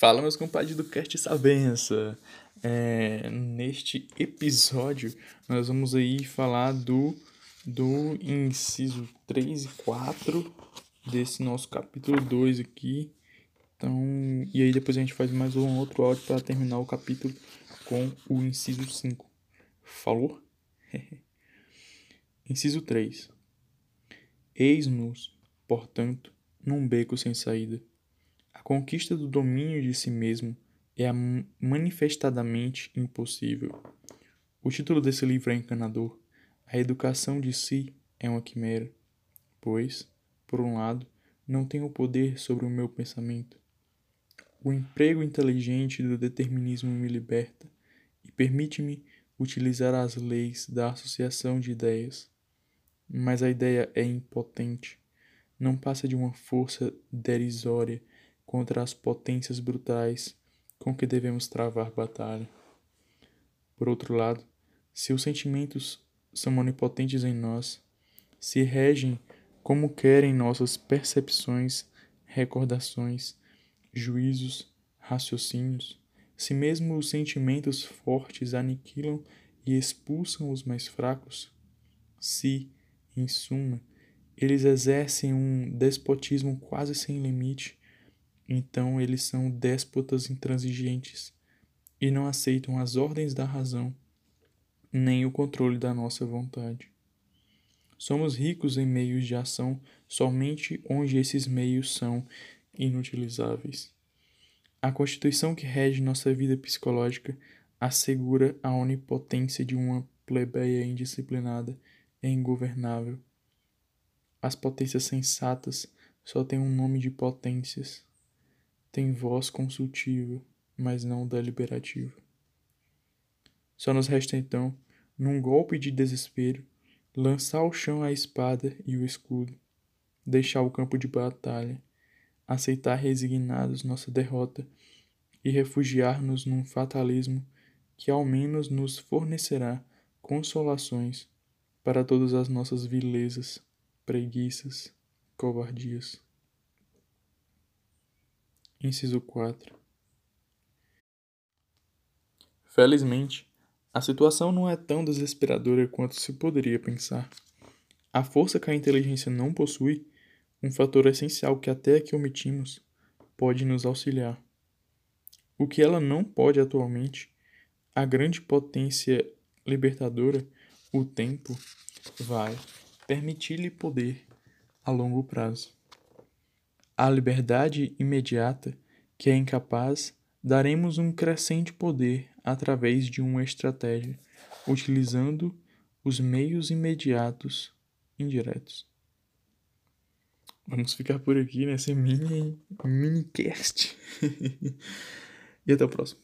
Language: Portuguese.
Fala, meus compadres do Cast Sabença. É, neste episódio, nós vamos aí falar do, do inciso 3 e 4 desse nosso capítulo 2 aqui. Então, e aí depois a gente faz mais um outro áudio para terminar o capítulo com o inciso 5. Falou? inciso 3. Eis-nos, portanto, num beco sem saída a conquista do domínio de si mesmo é manifestadamente impossível. O título desse livro é encanador. A educação de si é uma quimera, pois, por um lado, não tem o poder sobre o meu pensamento. O emprego inteligente do determinismo me liberta e permite-me utilizar as leis da associação de ideias. Mas a ideia é impotente, não passa de uma força derisória contra as potências brutais com que devemos travar batalha. Por outro lado, se os sentimentos são onipotentes em nós, se regem como querem nossas percepções, recordações, juízos, raciocínios, se mesmo os sentimentos fortes aniquilam e expulsam os mais fracos, se, em suma, eles exercem um despotismo quase sem limite, então eles são déspotas intransigentes e não aceitam as ordens da razão, nem o controle da nossa vontade. Somos ricos em meios de ação somente onde esses meios são inutilizáveis. A constituição que rege nossa vida psicológica assegura a onipotência de uma plebeia indisciplinada e ingovernável. As potências sensatas só têm um nome de potências tem voz consultiva, mas não deliberativa. Só nos resta então, num golpe de desespero, lançar ao chão a espada e o escudo, deixar o campo de batalha, aceitar resignados nossa derrota e refugiar-nos num fatalismo que ao menos nos fornecerá consolações para todas as nossas vilezas, preguiças, covardias. Inciso 4 Felizmente, a situação não é tão desesperadora quanto se poderia pensar. A força que a inteligência não possui, um fator essencial que até aqui omitimos, pode nos auxiliar. O que ela não pode atualmente, a grande potência libertadora, o tempo, vai permitir-lhe poder a longo prazo. À liberdade imediata, que é incapaz, daremos um crescente poder através de uma estratégia, utilizando os meios imediatos indiretos. Vamos ficar por aqui nessa mini, mini cast. e até o próximo.